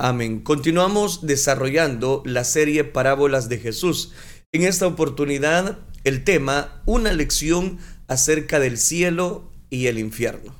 Amén. Continuamos desarrollando la serie Parábolas de Jesús. En esta oportunidad, el tema, una lección acerca del cielo y el infierno.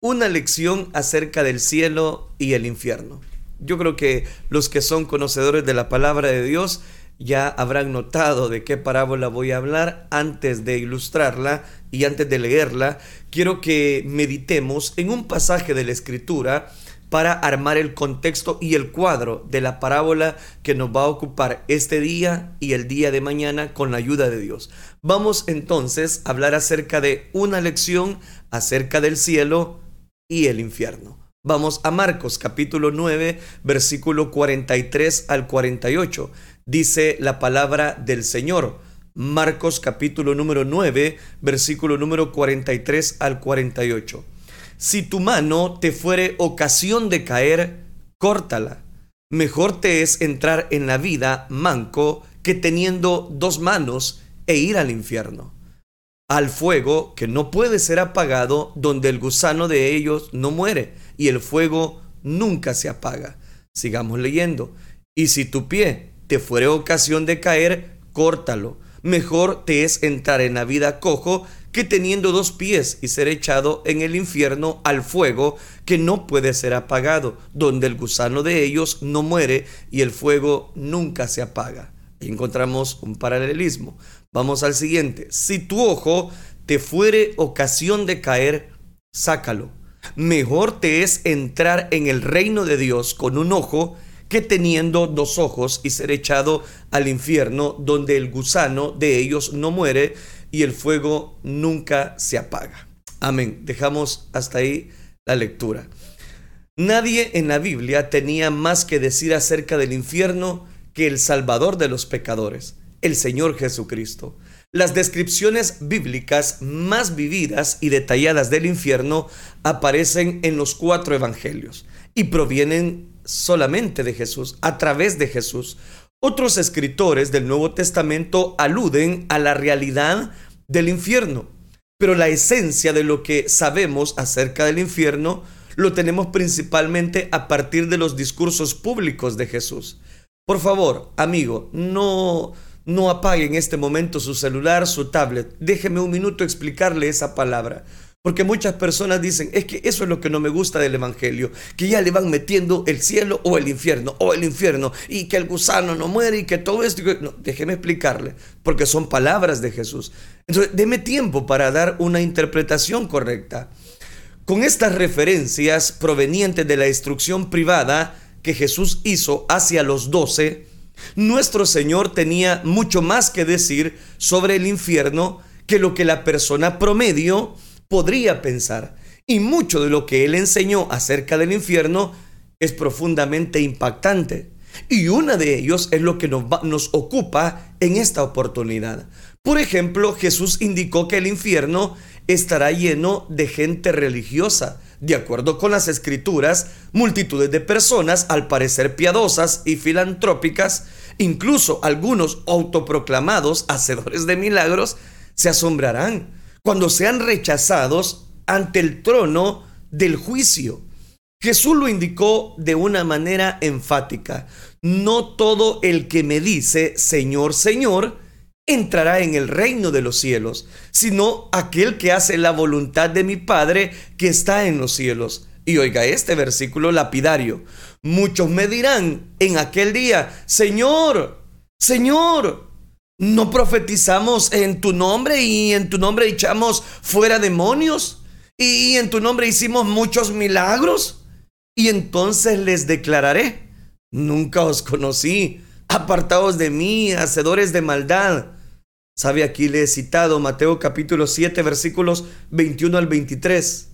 Una lección acerca del cielo y el infierno. Yo creo que los que son conocedores de la palabra de Dios ya habrán notado de qué parábola voy a hablar antes de ilustrarla y antes de leerla. Quiero que meditemos en un pasaje de la escritura para armar el contexto y el cuadro de la parábola que nos va a ocupar este día y el día de mañana con la ayuda de Dios. Vamos entonces a hablar acerca de una lección acerca del cielo y el infierno. Vamos a Marcos capítulo 9, versículo 43 al 48. Dice la palabra del Señor. Marcos capítulo número 9, versículo número 43 al 48. Si tu mano te fuere ocasión de caer, córtala. Mejor te es entrar en la vida manco que teniendo dos manos e ir al infierno. Al fuego que no puede ser apagado, donde el gusano de ellos no muere y el fuego nunca se apaga. Sigamos leyendo. Y si tu pie te fuere ocasión de caer, córtalo. Mejor te es entrar en la vida cojo que teniendo dos pies y ser echado en el infierno al fuego que no puede ser apagado, donde el gusano de ellos no muere y el fuego nunca se apaga. Ahí encontramos un paralelismo. Vamos al siguiente. Si tu ojo te fuere ocasión de caer, sácalo. Mejor te es entrar en el reino de Dios con un ojo que teniendo dos ojos y ser echado al infierno, donde el gusano de ellos no muere y el fuego nunca se apaga. Amén. Dejamos hasta ahí la lectura. Nadie en la Biblia tenía más que decir acerca del infierno que el Salvador de los pecadores, el Señor Jesucristo. Las descripciones bíblicas más vividas y detalladas del infierno aparecen en los cuatro evangelios y provienen solamente de Jesús, a través de Jesús. Otros escritores del Nuevo Testamento aluden a la realidad del infierno, pero la esencia de lo que sabemos acerca del infierno lo tenemos principalmente a partir de los discursos públicos de Jesús. Por favor, amigo, no no apague en este momento su celular, su tablet. Déjeme un minuto explicarle esa palabra. Porque muchas personas dicen, es que eso es lo que no me gusta del Evangelio, que ya le van metiendo el cielo o el infierno, o el infierno, y que el gusano no muere y que todo esto... No, déjeme explicarle, porque son palabras de Jesús. Entonces, deme tiempo para dar una interpretación correcta. Con estas referencias provenientes de la instrucción privada que Jesús hizo hacia los doce, nuestro Señor tenía mucho más que decir sobre el infierno que lo que la persona promedio podría pensar. Y mucho de lo que él enseñó acerca del infierno es profundamente impactante. Y una de ellos es lo que nos, nos, ocupa en esta oportunidad. Por ejemplo, Jesús indicó que el infierno estará lleno de gente religiosa. De acuerdo con las escrituras, multitudes de personas, al parecer piadosas y filantrópicas, incluso algunos autoproclamados hacedores de milagros, se asombrarán cuando sean rechazados ante el trono del juicio. Jesús lo indicó de una manera enfática. No todo el que me dice, Señor, Señor, entrará en el reino de los cielos, sino aquel que hace la voluntad de mi Padre que está en los cielos. Y oiga este versículo lapidario. Muchos me dirán en aquel día, Señor, Señor, ¿No profetizamos en tu nombre y en tu nombre echamos fuera demonios? ¿Y en tu nombre hicimos muchos milagros? Y entonces les declararé, nunca os conocí, apartados de mí, hacedores de maldad. ¿Sabe? Aquí le he citado Mateo capítulo 7 versículos 21 al 23.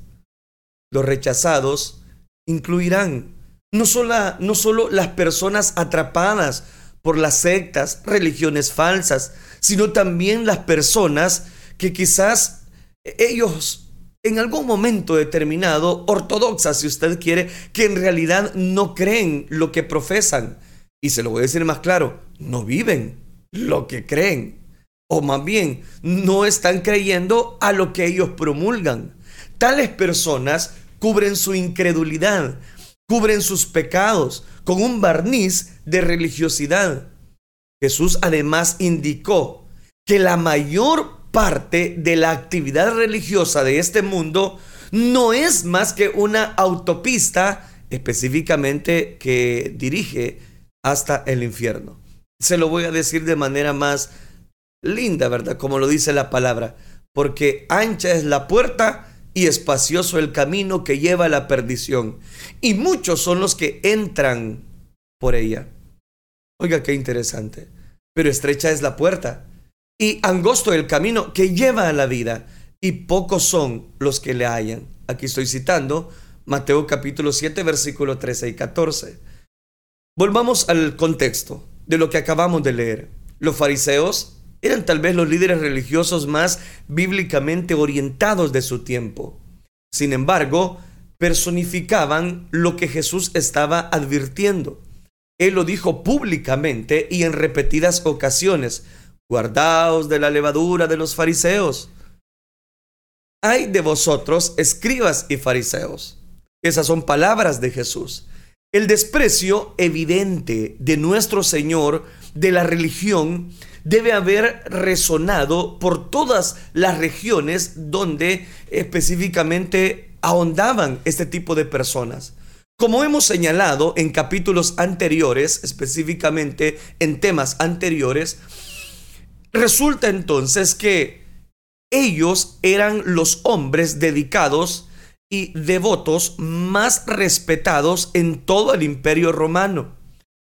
Los rechazados incluirán no solo, no solo las personas atrapadas por las sectas, religiones falsas, sino también las personas que quizás ellos en algún momento determinado, ortodoxas si usted quiere, que en realidad no creen lo que profesan. Y se lo voy a decir más claro, no viven lo que creen. O más bien, no están creyendo a lo que ellos promulgan. Tales personas cubren su incredulidad cubren sus pecados con un barniz de religiosidad. Jesús además indicó que la mayor parte de la actividad religiosa de este mundo no es más que una autopista específicamente que dirige hasta el infierno. Se lo voy a decir de manera más linda, ¿verdad? Como lo dice la palabra, porque ancha es la puerta y espacioso el camino que lleva a la perdición, y muchos son los que entran por ella. Oiga, qué interesante. Pero estrecha es la puerta y angosto el camino que lleva a la vida, y pocos son los que le hallan. Aquí estoy citando Mateo capítulo 7, versículo 13 y 14. Volvamos al contexto de lo que acabamos de leer. Los fariseos eran tal vez los líderes religiosos más bíblicamente orientados de su tiempo. Sin embargo, personificaban lo que Jesús estaba advirtiendo. Él lo dijo públicamente y en repetidas ocasiones. Guardaos de la levadura de los fariseos. Hay de vosotros, escribas y fariseos. Esas son palabras de Jesús. El desprecio evidente de nuestro Señor de la religión debe haber resonado por todas las regiones donde específicamente ahondaban este tipo de personas. Como hemos señalado en capítulos anteriores, específicamente en temas anteriores, resulta entonces que ellos eran los hombres dedicados y devotos más respetados en todo el imperio romano.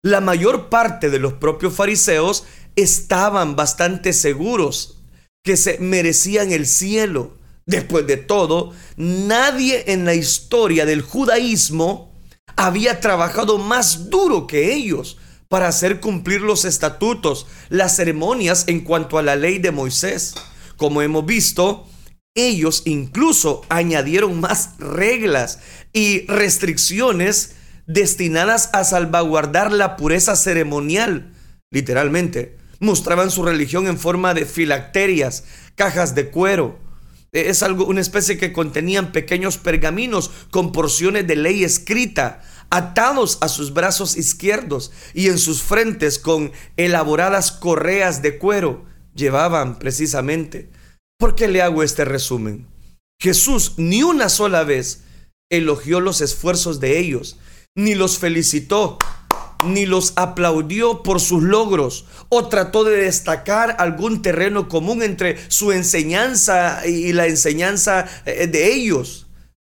La mayor parte de los propios fariseos estaban bastante seguros que se merecían el cielo. Después de todo, nadie en la historia del judaísmo había trabajado más duro que ellos para hacer cumplir los estatutos, las ceremonias en cuanto a la ley de Moisés. Como hemos visto, ellos incluso añadieron más reglas y restricciones destinadas a salvaguardar la pureza ceremonial, literalmente mostraban su religión en forma de filacterias, cajas de cuero. E, es algo, una especie que contenían pequeños pergaminos con porciones de ley escrita, atados a sus brazos izquierdos y en sus frentes con elaboradas correas de cuero. Llevaban precisamente. ¿Por qué le hago este resumen? Jesús ni una sola vez elogió los esfuerzos de ellos, ni los felicitó ni los aplaudió por sus logros o trató de destacar algún terreno común entre su enseñanza y la enseñanza eh, de ellos.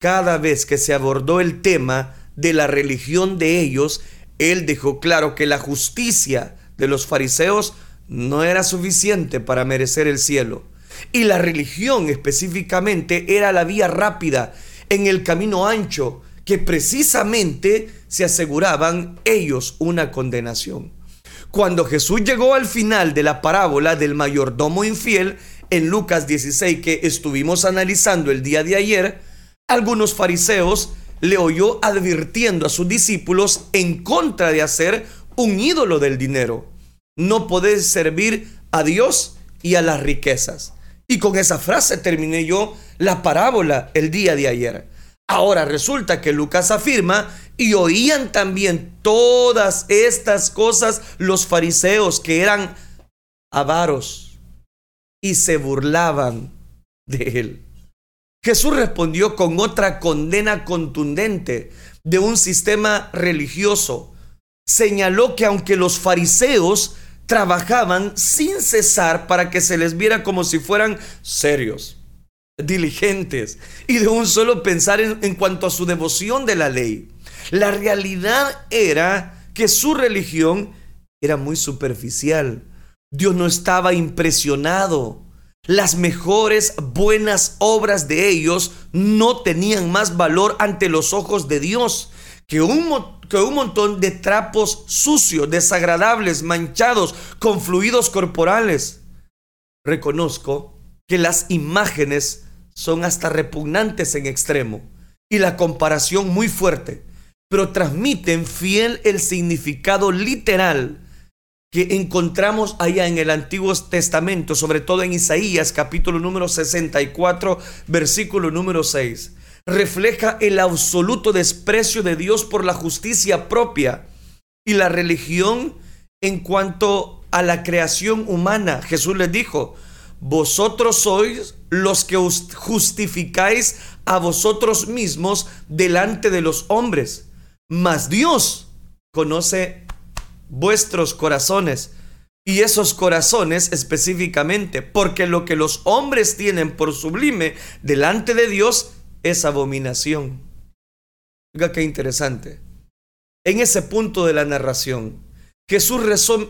Cada vez que se abordó el tema de la religión de ellos, él dejó claro que la justicia de los fariseos no era suficiente para merecer el cielo. Y la religión específicamente era la vía rápida en el camino ancho que precisamente se aseguraban ellos una condenación. Cuando Jesús llegó al final de la parábola del mayordomo infiel, en Lucas 16 que estuvimos analizando el día de ayer, algunos fariseos le oyó advirtiendo a sus discípulos en contra de hacer un ídolo del dinero. No podés servir a Dios y a las riquezas. Y con esa frase terminé yo la parábola el día de ayer. Ahora resulta que Lucas afirma, y oían también todas estas cosas los fariseos que eran avaros y se burlaban de él. Jesús respondió con otra condena contundente de un sistema religioso. Señaló que aunque los fariseos trabajaban sin cesar para que se les viera como si fueran serios, diligentes y de un solo pensar en, cuanto a su devoción de la ley. La realidad era que su religión era muy superficial. Dios no estaba impresionado. Las mejores buenas obras de ellos no tenían más valor ante los ojos de Dios que un, que un montón de trapos sucios, desagradables, manchados, con fluidos corporales. Reconozco que las imágenes son hasta repugnantes en extremo y la comparación muy fuerte, pero transmiten fiel el significado literal que encontramos allá en el Antiguo Testamento, sobre todo en Isaías capítulo número 64, versículo número 6. refleja el absoluto desprecio de Dios por la justicia propia y la religión en cuanto a la creación humana. Jesús les dijo, vosotros sois los que justificáis a vosotros mismos delante de los hombres, mas Dios conoce vuestros corazones. Y esos corazones específicamente, porque lo que los hombres tienen por sublime delante de Dios es abominación. Oiga, qué interesante. En ese punto de la narración, Jesús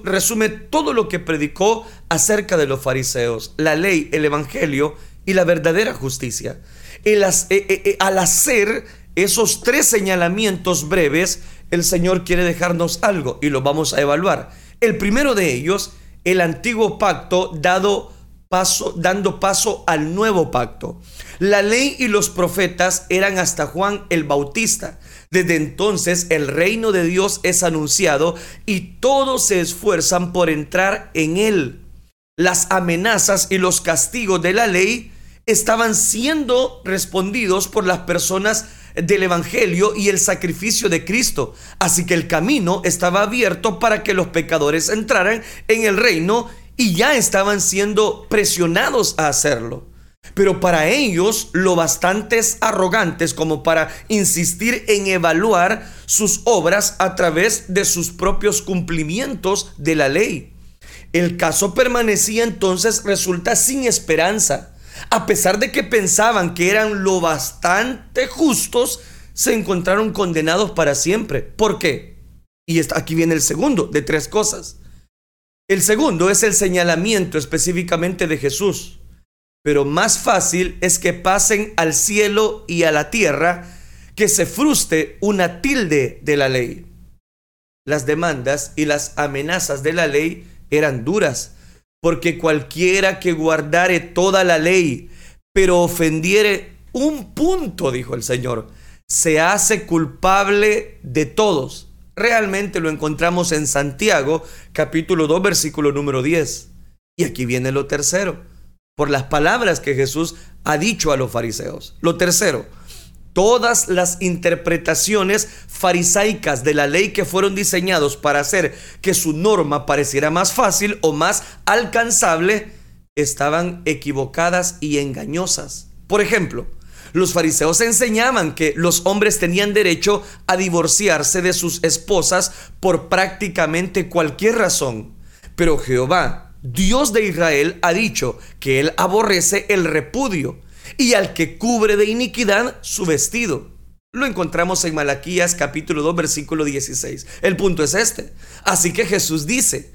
resume todo lo que predicó acerca de los fariseos, la ley, el evangelio y la verdadera justicia. Eh, eh, eh, al hacer esos tres señalamientos breves, el Señor quiere dejarnos algo y lo vamos a evaluar. El primero de ellos, el antiguo pacto dado paso, dando paso al nuevo pacto. La ley y los profetas eran hasta Juan el Bautista. Desde entonces el reino de Dios es anunciado y todos se esfuerzan por entrar en él. Las amenazas y los castigos de la ley estaban siendo respondidos por las personas del Evangelio y el sacrificio de Cristo. Así que el camino estaba abierto para que los pecadores entraran en el reino y ya estaban siendo presionados a hacerlo. Pero para ellos lo bastantes arrogantes como para insistir en evaluar sus obras a través de sus propios cumplimientos de la ley. El caso permanecía entonces resulta sin esperanza. A pesar de que pensaban que eran lo bastante justos, se encontraron condenados para siempre. ¿Por qué? Y aquí viene el segundo de tres cosas. El segundo es el señalamiento específicamente de Jesús. Pero más fácil es que pasen al cielo y a la tierra que se fruste una tilde de la ley. Las demandas y las amenazas de la ley eran duras, porque cualquiera que guardare toda la ley, pero ofendiere un punto, dijo el Señor, se hace culpable de todos. Realmente lo encontramos en Santiago, capítulo 2, versículo número 10. Y aquí viene lo tercero, por las palabras que Jesús ha dicho a los fariseos. Lo tercero, todas las interpretaciones farisaicas de la ley que fueron diseñados para hacer que su norma pareciera más fácil o más alcanzable, estaban equivocadas y engañosas. Por ejemplo, los fariseos enseñaban que los hombres tenían derecho a divorciarse de sus esposas por prácticamente cualquier razón. Pero Jehová, Dios de Israel, ha dicho que él aborrece el repudio y al que cubre de iniquidad su vestido. Lo encontramos en Malaquías capítulo 2 versículo 16. El punto es este. Así que Jesús dice,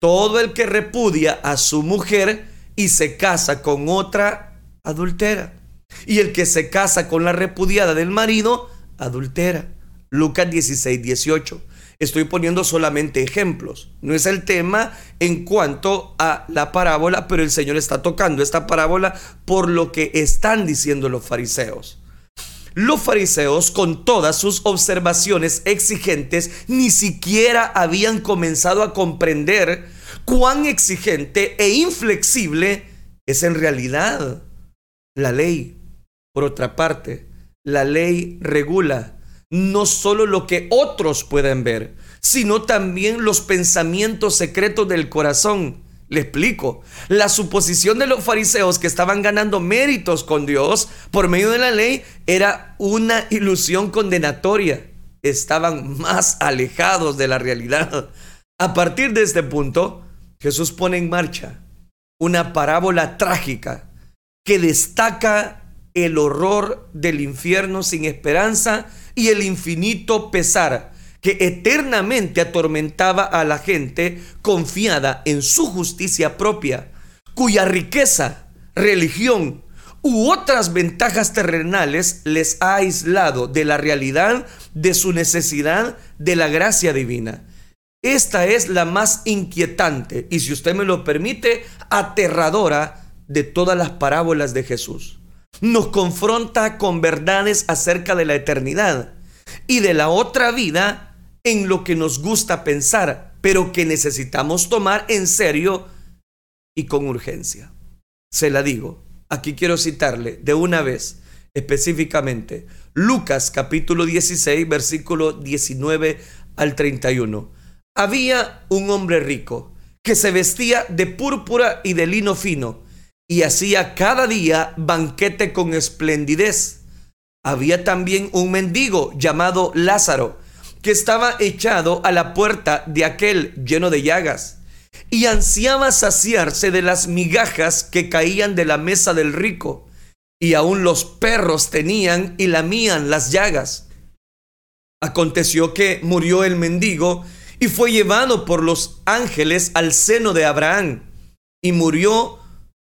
todo el que repudia a su mujer y se casa con otra, adultera. Y el que se casa con la repudiada del marido, adultera. Lucas 16, 18. Estoy poniendo solamente ejemplos. No es el tema en cuanto a la parábola, pero el Señor está tocando esta parábola por lo que están diciendo los fariseos. Los fariseos, con todas sus observaciones exigentes, ni siquiera habían comenzado a comprender cuán exigente e inflexible es en realidad la ley. Por otra parte, la ley regula no solo lo que otros pueden ver, sino también los pensamientos secretos del corazón. Le explico. La suposición de los fariseos que estaban ganando méritos con Dios por medio de la ley era una ilusión condenatoria. Estaban más alejados de la realidad. A partir de este punto, Jesús pone en marcha una parábola trágica que destaca el horror del infierno sin esperanza y el infinito pesar que eternamente atormentaba a la gente confiada en su justicia propia, cuya riqueza, religión u otras ventajas terrenales les ha aislado de la realidad de su necesidad de la gracia divina. Esta es la más inquietante y, si usted me lo permite, aterradora de todas las parábolas de Jesús nos confronta con verdades acerca de la eternidad y de la otra vida en lo que nos gusta pensar, pero que necesitamos tomar en serio y con urgencia. Se la digo, aquí quiero citarle de una vez específicamente. Lucas capítulo 16, versículo 19 al 31. Había un hombre rico que se vestía de púrpura y de lino fino y hacía cada día banquete con esplendidez. Había también un mendigo llamado Lázaro que estaba echado a la puerta de aquel lleno de llagas y ansiaba saciarse de las migajas que caían de la mesa del rico y aún los perros tenían y lamían las llagas. Aconteció que murió el mendigo y fue llevado por los ángeles al seno de Abraham. Y murió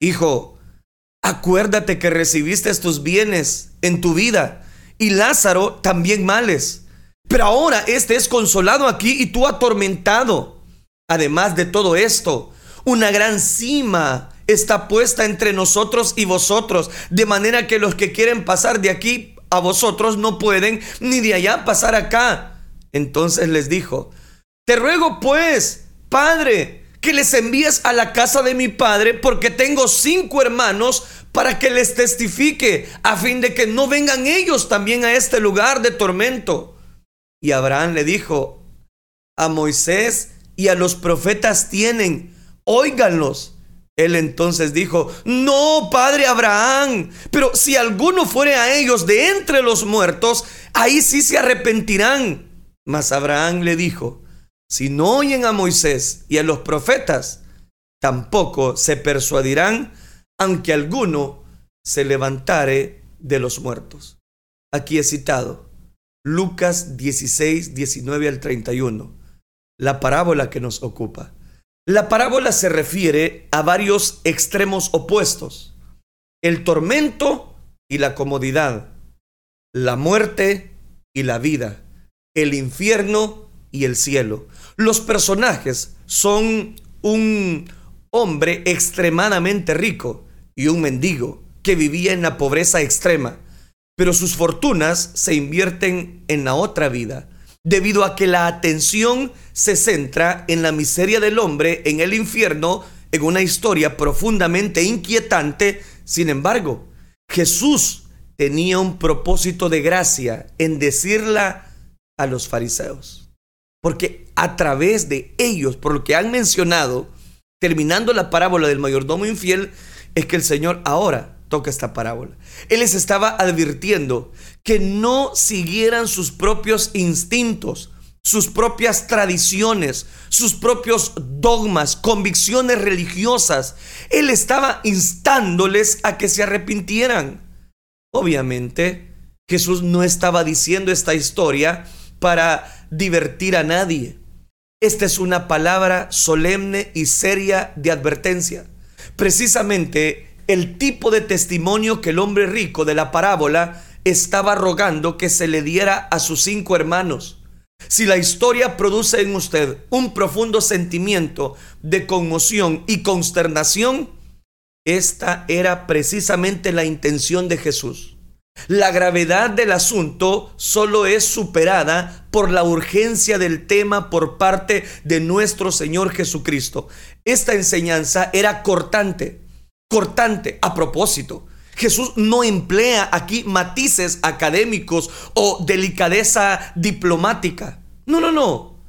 Hijo, acuérdate que recibiste tus bienes en tu vida y Lázaro también males. Pero ahora este es consolado aquí y tú atormentado. Además de todo esto, una gran cima está puesta entre nosotros y vosotros, de manera que los que quieren pasar de aquí a vosotros no pueden, ni de allá pasar acá. Entonces les dijo, te ruego pues, Padre, que les envíes a la casa de mi Padre, porque tengo cinco hermanos, para que les testifique, a fin de que no vengan ellos también a este lugar de tormento. Y Abraham le dijo, a Moisés y a los profetas tienen, óiganlos. Él entonces dijo, no, padre Abraham, pero si alguno fuere a ellos de entre los muertos, ahí sí se arrepentirán. Mas Abraham le dijo, si no oyen a Moisés y a los profetas, tampoco se persuadirán, aunque alguno se levantare de los muertos. Aquí he citado Lucas 16, 19 al 31, la parábola que nos ocupa. La parábola se refiere a varios extremos opuestos. El tormento y la comodidad. La muerte y la vida. El infierno y el cielo. Los personajes son un hombre extremadamente rico y un mendigo que vivía en la pobreza extrema, pero sus fortunas se invierten en la otra vida debido a que la atención se centra en la miseria del hombre en el infierno, en una historia profundamente inquietante. Sin embargo, Jesús tenía un propósito de gracia en decirla a los fariseos. Porque a través de ellos, por lo que han mencionado, terminando la parábola del mayordomo infiel, es que el Señor ahora toca esta parábola. Él les estaba advirtiendo que no siguieran sus propios instintos, sus propias tradiciones, sus propios dogmas, convicciones religiosas. Él estaba instándoles a que se arrepintieran. Obviamente, Jesús no estaba diciendo esta historia para divertir a nadie. Esta es una palabra solemne y seria de advertencia. Precisamente el tipo de testimonio que el hombre rico de la parábola estaba rogando que se le diera a sus cinco hermanos. Si la historia produce en usted un profundo sentimiento de conmoción y consternación, esta era precisamente la intención de Jesús. La gravedad del asunto solo es superada por la urgencia del tema por parte de nuestro Señor Jesucristo. Esta enseñanza era cortante, cortante. A propósito, Jesús no emplea aquí matices académicos o delicadeza diplomática. No, no, no.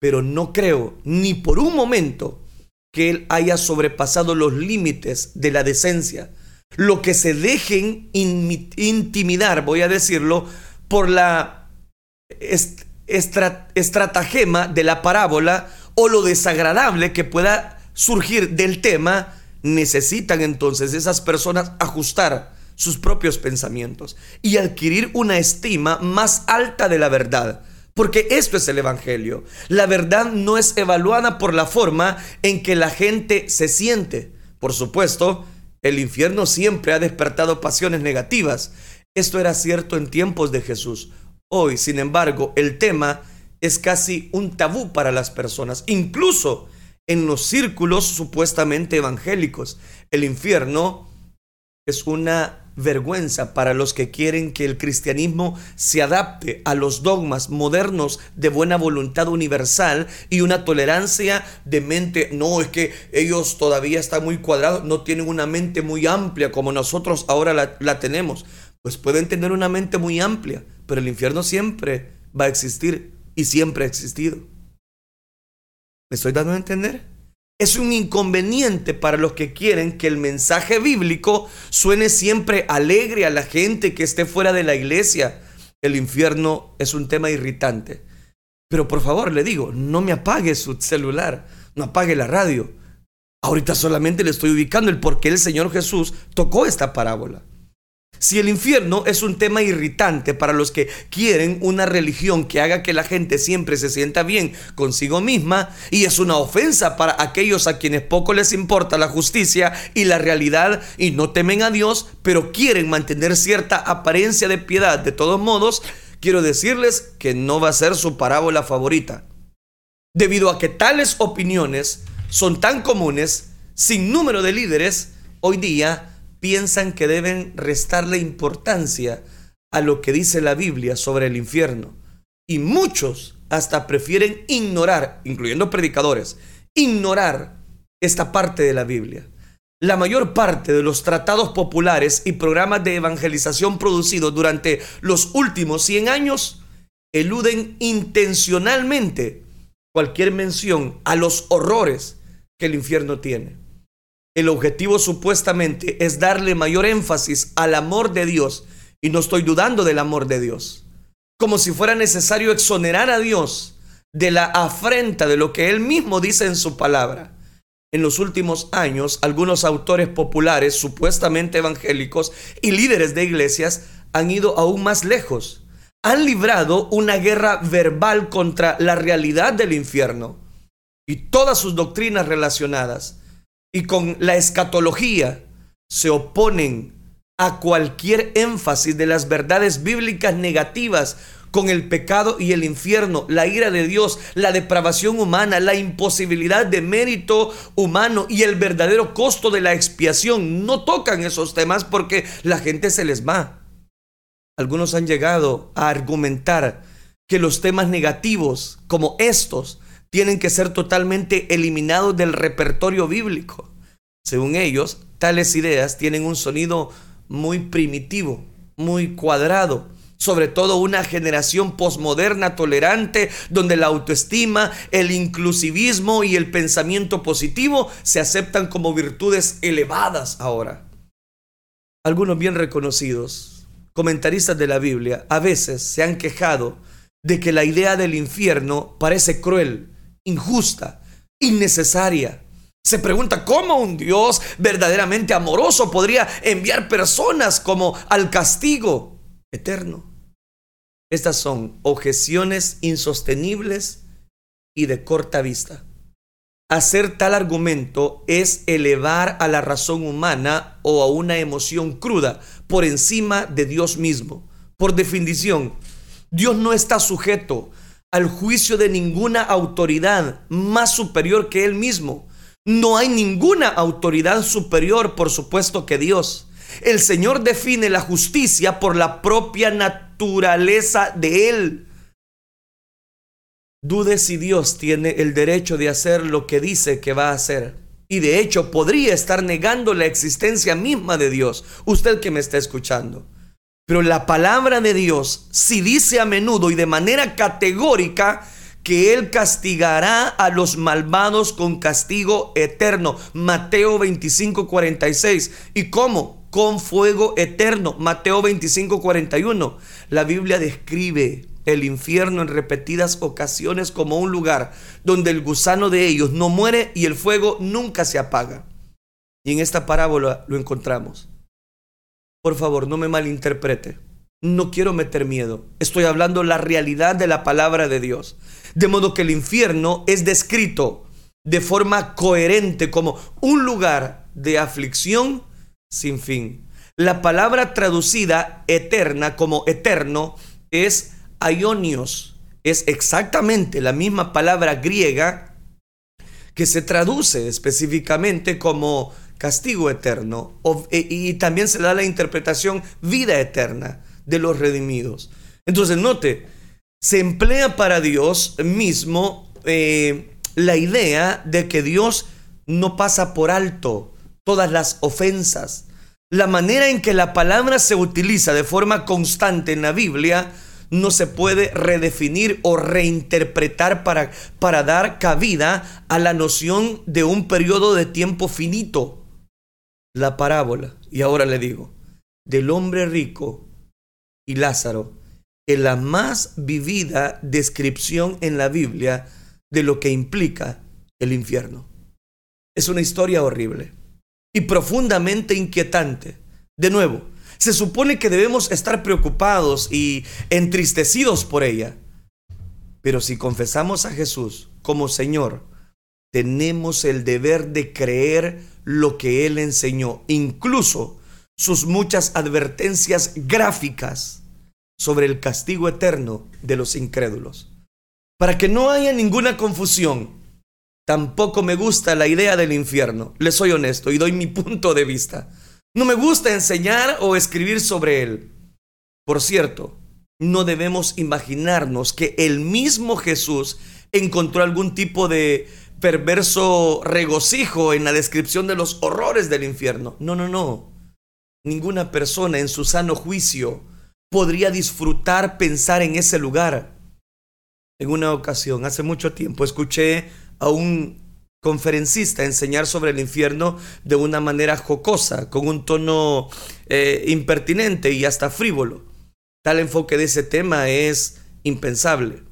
Pero no creo ni por un momento que Él haya sobrepasado los límites de la decencia. Lo que se dejen intimidar, voy a decirlo, por la estratagema de la parábola o lo desagradable que pueda surgir del tema necesitan entonces esas personas ajustar sus propios pensamientos y adquirir una estima más alta de la verdad. Porque esto es el Evangelio. La verdad no es evaluada por la forma en que la gente se siente. Por supuesto, El infierno siempre ha despertado pasiones negativas. Esto era cierto en tiempos de Jesús. Hoy, sin embargo, el tema es casi un tabú para las personas, incluso en los círculos supuestamente evangélicos. El infierno es una vergüenza para los que quieren que el cristianismo se adapte a los dogmas modernos de buena voluntad universal y una tolerancia de mente. No, es que ellos todavía están muy cuadrados, no tienen una mente muy amplia como nosotros ahora la, tenemos. Pues pueden tener una mente muy amplia, pero el infierno siempre va a existir y siempre ha existido. ¿Me estoy dando a entender? Es un inconveniente para los que quieren que el mensaje bíblico suene siempre alegre a la gente que esté fuera de la iglesia. El infierno es un tema irritante. Pero por favor, le digo, no me apague su celular, no apague la radio. Ahorita solamente le estoy ubicando el por qué el Señor Jesús tocó esta parábola. Si el infierno es un tema irritante para los que quieren una religión que haga que la gente siempre se sienta bien consigo misma y es una ofensa para aquellos a quienes poco les importa la justicia y la realidad y no temen a Dios, pero quieren mantener cierta apariencia de piedad de todos modos, quiero decirles que no va a ser su parábola favorita. Debido a que tales opiniones son tan comunes, sin número de líderes, hoy día piensan que deben restarle importancia a lo que dice la Biblia sobre el infierno. Y muchos hasta prefieren ignorar, incluyendo predicadores, ignorar esta parte de la Biblia. La mayor parte de los tratados populares y programas de evangelización producidos durante los últimos 100 años eluden intencionalmente cualquier mención a los horrores que el infierno tiene. El objetivo supuestamente es darle mayor énfasis al amor de Dios y no estoy dudando del amor de Dios. Como si fuera necesario exonerar a Dios de la afrenta de lo que Él mismo dice en su palabra. En los últimos años, algunos autores populares, supuestamente evangélicos y líderes de iglesias han ido aún más lejos. Han librado una guerra verbal contra la realidad del infierno y todas sus doctrinas relacionadas y con la escatología se oponen a cualquier énfasis de las verdades bíblicas negativas con el pecado y el infierno, la ira de Dios, la depravación humana, la imposibilidad de mérito humano y el verdadero costo de la expiación. No tocan esos temas porque la gente se les va. Algunos han llegado a argumentar que los temas negativos como estos tienen que ser totalmente eliminados del repertorio bíblico. Según ellos, tales ideas tienen un sonido muy primitivo, muy cuadrado, sobre todo una generación posmoderna tolerante donde la autoestima, el inclusivismo y el pensamiento positivo se aceptan como virtudes elevadas ahora. Algunos bien reconocidos, comentaristas de la Biblia, a veces se han quejado de que la idea del infierno parece cruel, injusta, innecesaria. Se pregunta cómo un Dios verdaderamente amoroso podría enviar personas como al castigo eterno. Estas son objeciones insostenibles y de corta vista. Hacer tal argumento es elevar a la razón humana o a una emoción cruda por encima de Dios mismo. Por definición, Dios no está sujeto al juicio de ninguna autoridad más superior que Él mismo. No hay ninguna autoridad superior, por supuesto, que Dios. El Señor define la justicia por la propia naturaleza de Él. Dude si Dios tiene el derecho de hacer lo que dice que va a hacer. Y de hecho podría estar negando la existencia misma de Dios. Usted que me está escuchando. Pero la palabra de Dios si dice a menudo y de manera categórica que Él castigará a los malvados con castigo eterno. Mateo 25, 46. ¿Y cómo? Con fuego eterno. Mateo 25, 41. La Biblia describe el infierno en repetidas ocasiones como un lugar donde el gusano de ellos no muere y el fuego nunca se apaga. Y en esta parábola lo encontramos. Por favor, no me malinterprete. No quiero meter miedo. Estoy hablando la realidad de la palabra de Dios. De modo que el infierno es descrito de forma coherente como un lugar de aflicción sin fin. La palabra traducida eterna como eterno es aionios. Es exactamente la misma palabra griega que se traduce específicamente como castigo eterno e, y también se da la interpretación vida eterna de los redimidos. Entonces, note, se emplea para Dios mismo eh, la idea de que Dios no pasa por alto todas las ofensas. La manera en que la palabra se utiliza de forma constante en la Biblia no se puede redefinir o reinterpretar para, para dar cabida a la noción de un periodo de tiempo finito. La parábola, y ahora le digo, del hombre rico y Lázaro, es la más vivida descripción en la Biblia de lo que implica el infierno. Es una historia horrible y profundamente inquietante. De nuevo, se supone que debemos estar preocupados y entristecidos por ella. Pero si confesamos a Jesús como Señor, tenemos el deber de creer lo que Él enseñó, incluso sus muchas advertencias gráficas sobre el castigo eterno de los incrédulos. Para que no haya ninguna confusión, tampoco me gusta la idea del infierno, le soy honesto y doy mi punto de vista. No me gusta enseñar o escribir sobre él. Por cierto, no debemos imaginarnos que el mismo Jesús encontró algún tipo de perverso regocijo en la descripción de los horrores del infierno. No, no, no. Ninguna persona en su sano juicio podría disfrutar pensar en ese lugar. En una ocasión, hace mucho tiempo, escuché a un conferencista enseñar sobre el infierno de una manera jocosa, con un tono eh, impertinente y hasta frívolo. Tal enfoque de ese tema es impensable.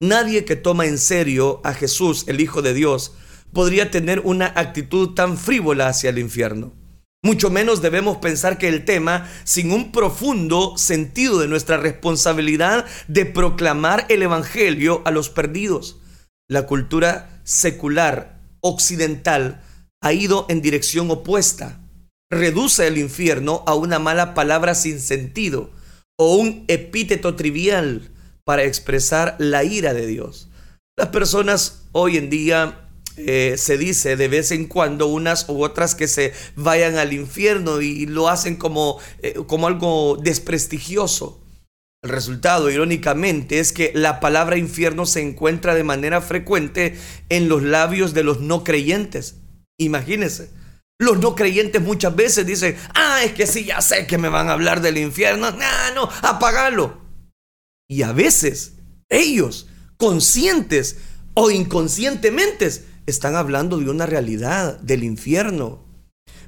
Nadie que toma en serio a Jesús, el Hijo de Dios, podría tener una actitud tan frívola hacia el infierno. Mucho menos debemos pensar que el tema, sin un profundo sentido de nuestra responsabilidad de proclamar el Evangelio a los perdidos. La cultura secular occidental ha ido en dirección opuesta. Reduce el infierno a una mala palabra sin sentido o un epíteto trivial para expresar la ira de Dios. Las personas hoy en día eh, se dice de vez en cuando unas u otras que se vayan al infierno y lo hacen como, eh, como algo desprestigioso. El resultado, irónicamente, es que la palabra infierno se encuentra de manera frecuente en los labios de los no creyentes. Imagínense. Los no creyentes muchas veces dicen, ah, es que sí, ya sé que me van a hablar del infierno. No, no, apagalo. Y a veces ellos, conscientes o inconscientemente, están hablando de una realidad del infierno.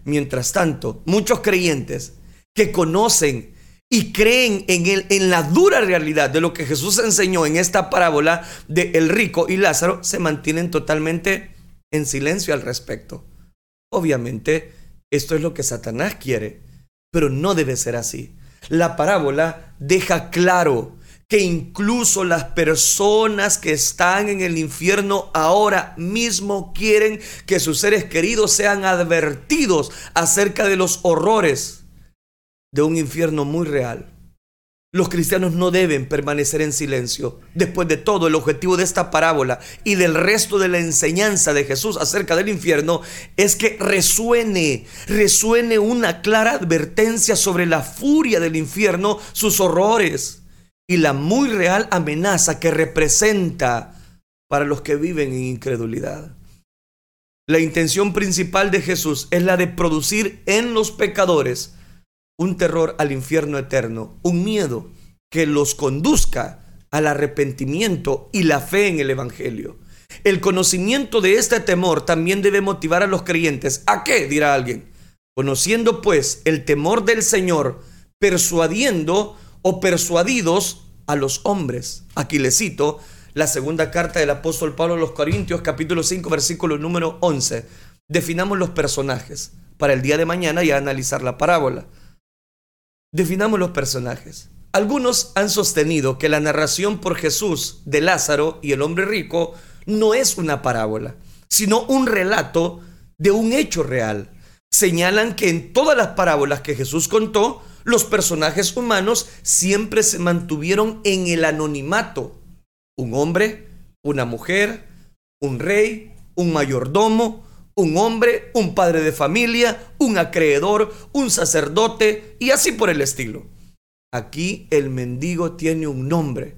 Mientras tanto, muchos creyentes que conocen y creen en, el, en la dura realidad de lo que Jesús enseñó en esta parábola de el rico y Lázaro, se mantienen totalmente en silencio al respecto. Obviamente, esto es lo que Satanás quiere, pero no debe ser así. La parábola deja claro que incluso las personas que están en el infierno ahora mismo quieren que sus seres queridos sean advertidos acerca de los horrores de un infierno muy real. Los cristianos no deben permanecer en silencio. Después de todo, el objetivo de esta parábola y del resto de la enseñanza de Jesús acerca del infierno es que resuene, resuene una clara advertencia sobre la furia del infierno, sus horrores y la muy real amenaza que representa para los que viven en incredulidad. La intención principal de Jesús es la de producir en los pecadores un terror al infierno eterno, un miedo que los conduzca al arrepentimiento y la fe en el Evangelio. El conocimiento de este temor también debe motivar a los creyentes. ¿A qué? dirá alguien. Conociendo pues el temor del Señor, persuadiendo o persuadidos a los hombres. Aquí le cito la segunda carta del apóstol Pablo a los Corintios, capítulo 5, versículo número 11. Definamos los personajes para el día de mañana y analizar la parábola. Definamos los personajes. Algunos han sostenido que la narración por Jesús de Lázaro y el hombre rico no es una parábola, sino un relato de un hecho real. señalan que en todas las parábolas que Jesús contó, los personajes humanos siempre se mantuvieron en el anonimato. Un hombre, una mujer, un rey, un mayordomo, un hombre, un padre de familia, un acreedor, un sacerdote y así por el estilo. Aquí el mendigo tiene un nombre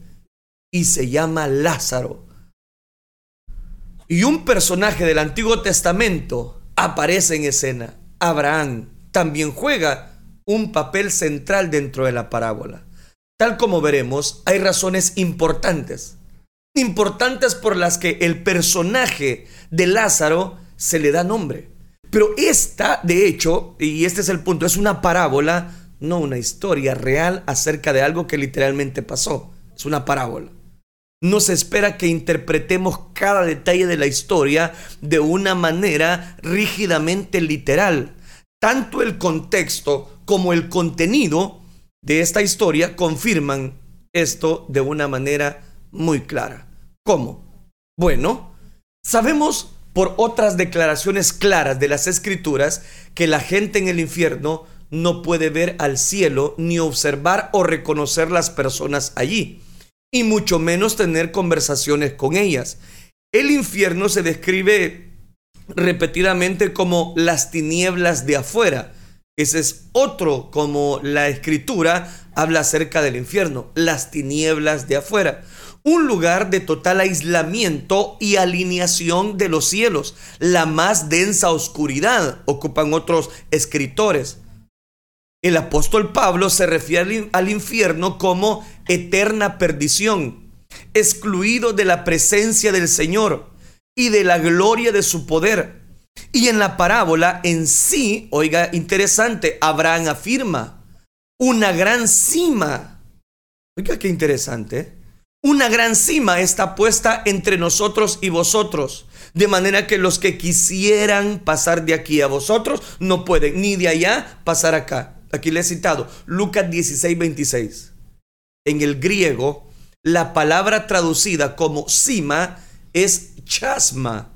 y se llama Lázaro. Y un personaje del Antiguo Testamento aparece en escena. Abraham también juega un papel central dentro de la parábola. Tal como veremos, hay razones importantes. Importantes por las que el personaje de Lázaro se le da nombre. Pero esta, de hecho, y este es el punto, es una parábola, no una historia real acerca de algo que literalmente pasó. Es una parábola. No se espera que interpretemos cada detalle de la historia de una manera rígidamente literal. Tanto el contexto como el contenido de esta historia confirman esto de una manera muy clara. ¿Cómo? Bueno, sabemos por otras declaraciones claras de las escrituras que la gente en el infierno no puede ver al cielo ni observar o reconocer las personas allí, y mucho menos tener conversaciones con ellas. El infierno se describe repetidamente como las tinieblas de afuera. Ese es otro como la escritura habla acerca del infierno, las tinieblas de afuera un lugar de total aislamiento y alineación de los cielos, la más densa oscuridad, ocupan otros escritores. El apóstol Pablo se refiere al infierno como eterna perdición, excluido de la presencia del Señor y de la gloria de su poder. Y en la parábola en sí, oiga, interesante, Abraham afirma una gran cima. Oiga, qué interesante una gran cima está puesta entre nosotros y vosotros, de manera que los que quisieran pasar de aquí a vosotros no pueden, ni de allá pasar acá. Aquí le he citado Lucas 16, 26. En el griego, la palabra traducida como cima es chasma,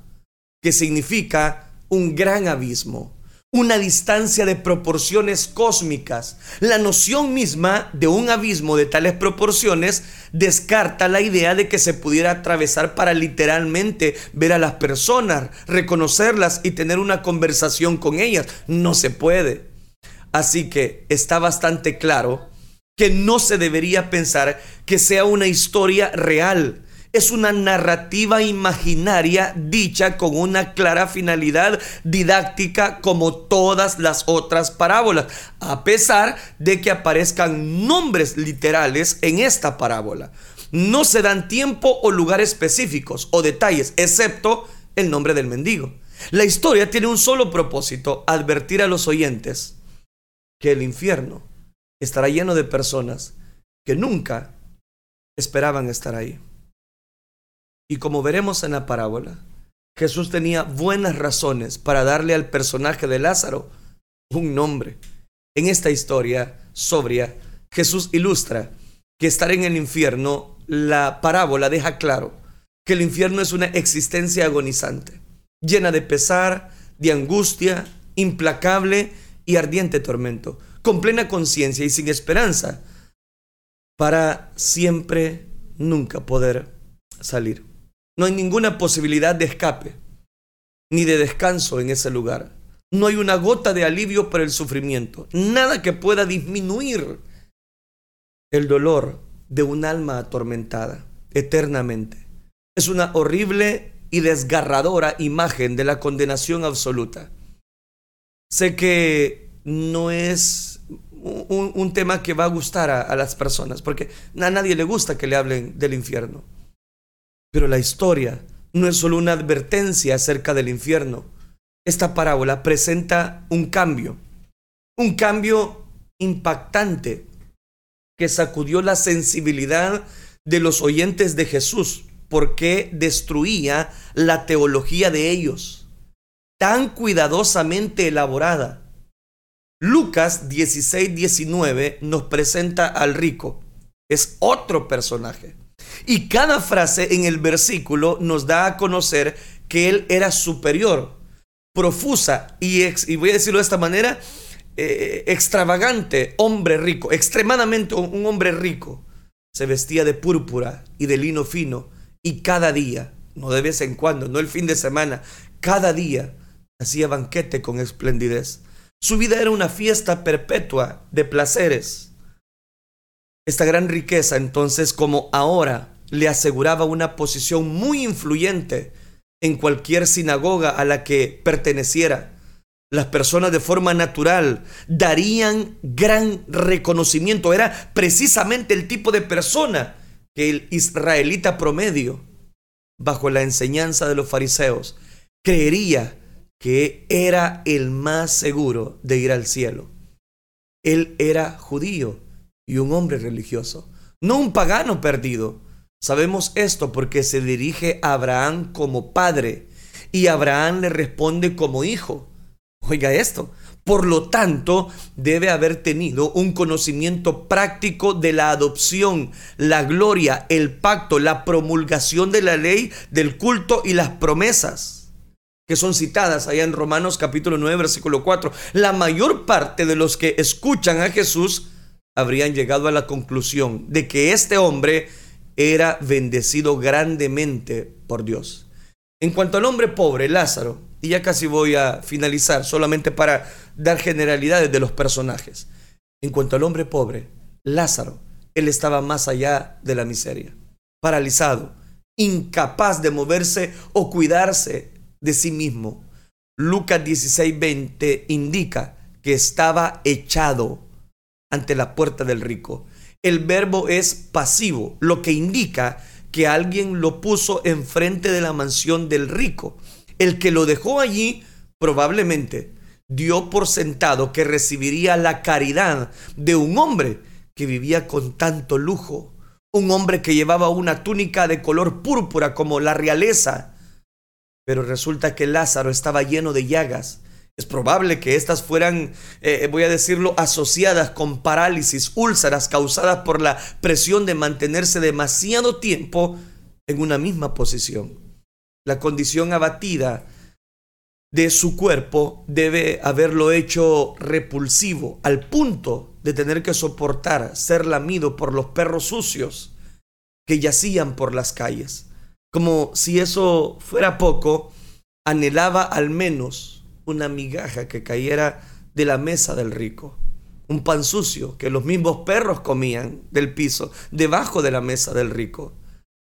que significa un gran abismo una distancia de proporciones cósmicas. La noción misma de un abismo de tales proporciones descarta la idea de que se pudiera atravesar para literalmente ver a las personas, reconocerlas y tener una conversación con ellas. No se puede. Así que está bastante claro que no se debería pensar que sea una historia real es una narrativa imaginaria dicha con una clara finalidad didáctica como todas las otras parábolas, a pesar de que aparezcan nombres literales en esta parábola. No se dan tiempo o lugar específicos o detalles, excepto el nombre del mendigo. La historia tiene un solo propósito, advertir a los oyentes que el infierno estará lleno de personas que nunca esperaban estar ahí. Y como veremos en la parábola, Jesús tenía buenas razones para darle al personaje de Lázaro un nombre. En esta historia sobria, Jesús ilustra que estar en el infierno, la parábola deja claro que el infierno es una existencia agonizante, llena de pesar, de angustia, implacable y ardiente tormento, con plena conciencia y sin esperanza, para siempre nunca poder salir. No hay ninguna posibilidad de escape ni de descanso en ese lugar. No hay una gota de alivio para el sufrimiento. Nada que pueda disminuir el dolor de un alma atormentada eternamente. Es una horrible y desgarradora imagen de la condenación absoluta. Sé que no es un, tema que va a gustar a, a las personas, porque a nadie le gusta que le hablen del infierno. Pero la historia no es solo una advertencia acerca del infierno. Esta parábola presenta un cambio, un cambio impactante que sacudió la sensibilidad de los oyentes de Jesús porque destruía la teología de ellos, tan cuidadosamente elaborada. Lucas 16, 19 nos presenta al rico. Es otro personaje. Y cada frase en el versículo nos da a conocer que él era superior. profusa y, y voy a decirlo de esta manera, eh, extravagante hombre rico, extremadamente un hombre rico, se vestía de púrpura y de lino fino y cada día, no de vez en cuando, no el fin de semana, cada día hacía banquete con esplendidez. Su vida era una fiesta perpetua de placeres. Esta gran riqueza entonces como ahora le aseguraba una posición muy influyente en cualquier sinagoga a la que perteneciera las personas de forma natural darían gran reconocimiento. Era precisamente el tipo de persona que el israelita promedio, bajo la enseñanza de los fariseos, creería que era el más seguro de ir al cielo. Él era judío y un hombre religioso, no un pagano perdido. Sabemos esto porque se dirige a Abraham como padre y Abraham le responde como hijo. Oiga esto. Por lo tanto, debe haber tenido un conocimiento práctico de la adopción, la gloria, el pacto, la promulgación de la ley, del culto y las promesas que son citadas allá en Romanos capítulo 9, versículo 4. La mayor parte de los que escuchan a Jesús habrían llegado a la conclusión de que este hombre era bendecido grandemente por Dios. En cuanto al hombre pobre, Lázaro, y ya casi voy a finalizar solamente para dar generalidades de los personajes. En cuanto al hombre pobre, Lázaro, él estaba más allá de la miseria, paralizado, incapaz de moverse o cuidarse de sí mismo. Lucas 16:20 indica que estaba echado ante la puerta del rico. El verbo es pasivo, lo que indica que alguien lo puso enfrente de la mansión del rico. El que lo dejó allí probablemente dio por sentado que recibiría la caridad de un hombre que vivía con tanto lujo, un hombre que llevaba una túnica de color púrpura como la realeza. Pero resulta que Lázaro estaba lleno de llagas. Es probable que éstas fueran, eh, voy a decirlo, asociadas con parálisis, úlceras causadas por la presión de mantenerse demasiado tiempo en una misma posición la condición abatida de su cuerpo debe haberlo hecho repulsivo al punto de tener que soportar ser lamido por los perros sucios que yacían por las calles. Como si eso fuera poco, anhelaba al menos una migaja que cayera de la mesa del rico, un pan sucio que los mismos perros comían del piso, debajo de la mesa del rico.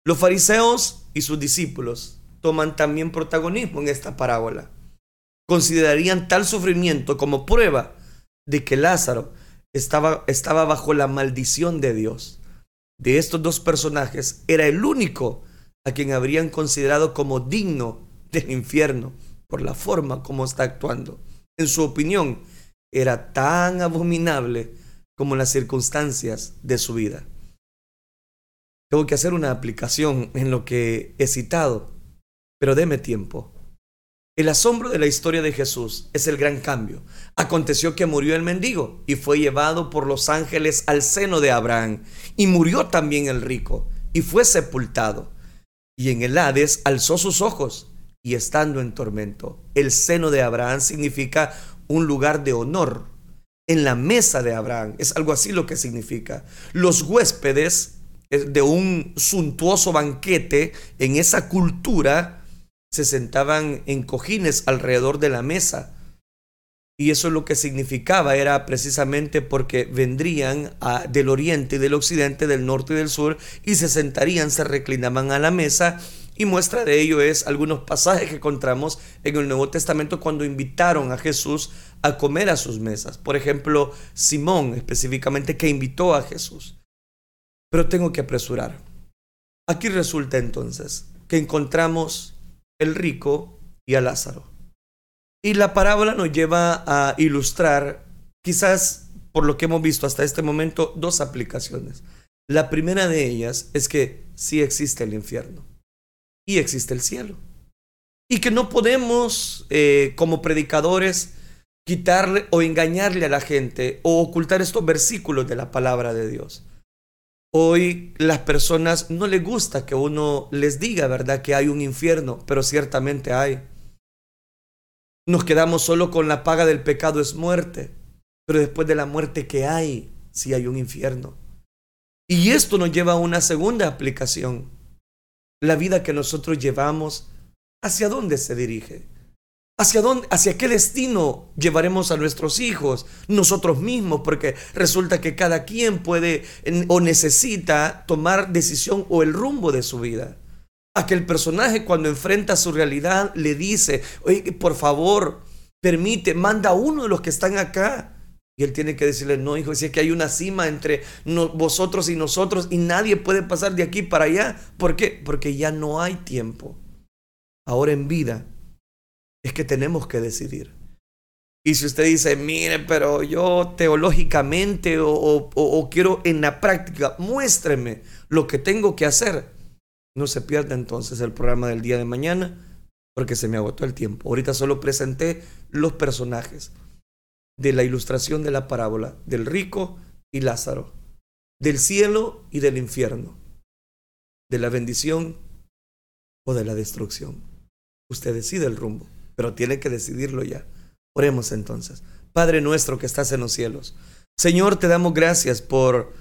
Los fariseos y sus discípulos toman también protagonismo en esta parábola. Considerarían tal sufrimiento como prueba de que Lázaro estaba, estaba bajo la maldición de Dios. De estos dos personajes era el único a quien habrían considerado como digno del infierno por la forma como está actuando. En su opinión, era tan abominable como las circunstancias de su vida. Tengo que hacer una aplicación en lo que he citado pero deme tiempo. El asombro de la historia de Jesús es el gran cambio. Aconteció que murió el mendigo y fue llevado por los ángeles al seno de Abraham. Y murió también el rico y fue sepultado. Y en el Hades alzó sus ojos y estando en tormento. El seno de Abraham significa un lugar de honor. En la mesa de Abraham es algo así lo que significa. Los huéspedes de un suntuoso banquete en esa cultura se sentaban en cojines alrededor de la mesa. Y eso lo que significaba era precisamente porque vendrían del oriente y del occidente, del norte y del sur, y se sentarían, se reclinaban a la mesa. Y muestra de ello es algunos pasajes que encontramos en el Nuevo Testamento cuando invitaron a Jesús a comer a sus mesas. Por ejemplo, Simón específicamente que invitó a Jesús. Pero tengo que apresurar. Aquí resulta entonces que encontramos el rico y a Lázaro. Y la parábola nos lleva a ilustrar, quizás por lo que hemos visto hasta este momento, dos aplicaciones. La primera de ellas es que sí existe el infierno y existe el cielo. Y que no podemos, eh, como predicadores, quitarle o engañarle a la gente o ocultar estos versículos de la palabra de Dios. Hoy las personas no les gusta que uno les diga, ¿verdad?, que hay un infierno, pero ciertamente hay. Nos quedamos solo con la paga del pecado es muerte. Pero después de la muerte que hay, si hay un infierno. Y esto nos lleva a una segunda aplicación. La vida que nosotros llevamos, ¿hacia dónde se dirige? ¿Hacia dónde, hacia qué destino llevaremos a nuestros hijos, nosotros mismos? Porque resulta que cada quien puede o necesita tomar decisión o el rumbo de su vida. Aquel personaje cuando enfrenta su realidad le dice, oye, por favor, permite, manda a uno de los que están acá. Y él tiene que decirle, no, hijo, si es que hay una cima entre vosotros y nosotros y nadie puede pasar de aquí para allá. ¿Por qué? Porque ya no hay tiempo. Ahora en vida es que tenemos que decidir. Y si usted dice, mire, pero yo teológicamente o, quiero en la práctica, muéstreme lo que tengo que hacer. No se pierda entonces el programa del día de mañana porque se me agotó el tiempo. Ahorita solo presenté los personajes de la ilustración de la parábola del rico y Lázaro, del cielo y del infierno, de la bendición o de la destrucción. Usted decide el rumbo pero tiene que decidirlo ya. Oremos entonces. Padre nuestro que estás en los cielos, Señor, te damos gracias por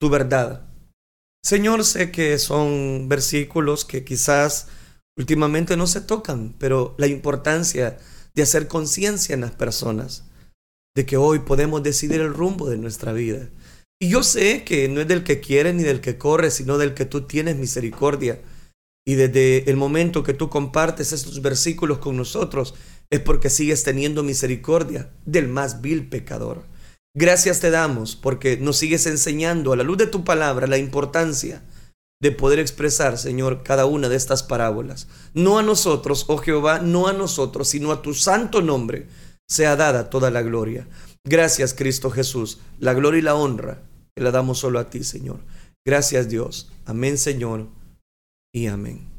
tu verdad. Señor, sé que son versículos que quizás últimamente no se tocan, pero la importancia de hacer conciencia en las personas de que hoy podemos decidir el rumbo de nuestra vida. Y yo sé que no es del que quiere ni del que corre, sino del que tú tienes misericordia y desde el momento que tú compartes estos versículos con nosotros, es porque sigues teniendo misericordia del más vil pecador. Gracias te damos porque nos sigues enseñando a la luz de tu palabra la importancia de poder expresar, Señor, cada una de estas parábolas. No a nosotros, oh Jehová, no a nosotros, sino a tu santo nombre sea dada toda la gloria. Gracias, Cristo Jesús. La gloria y la honra que la damos solo a ti, Señor. Gracias, Dios. Amén, Señor y amén.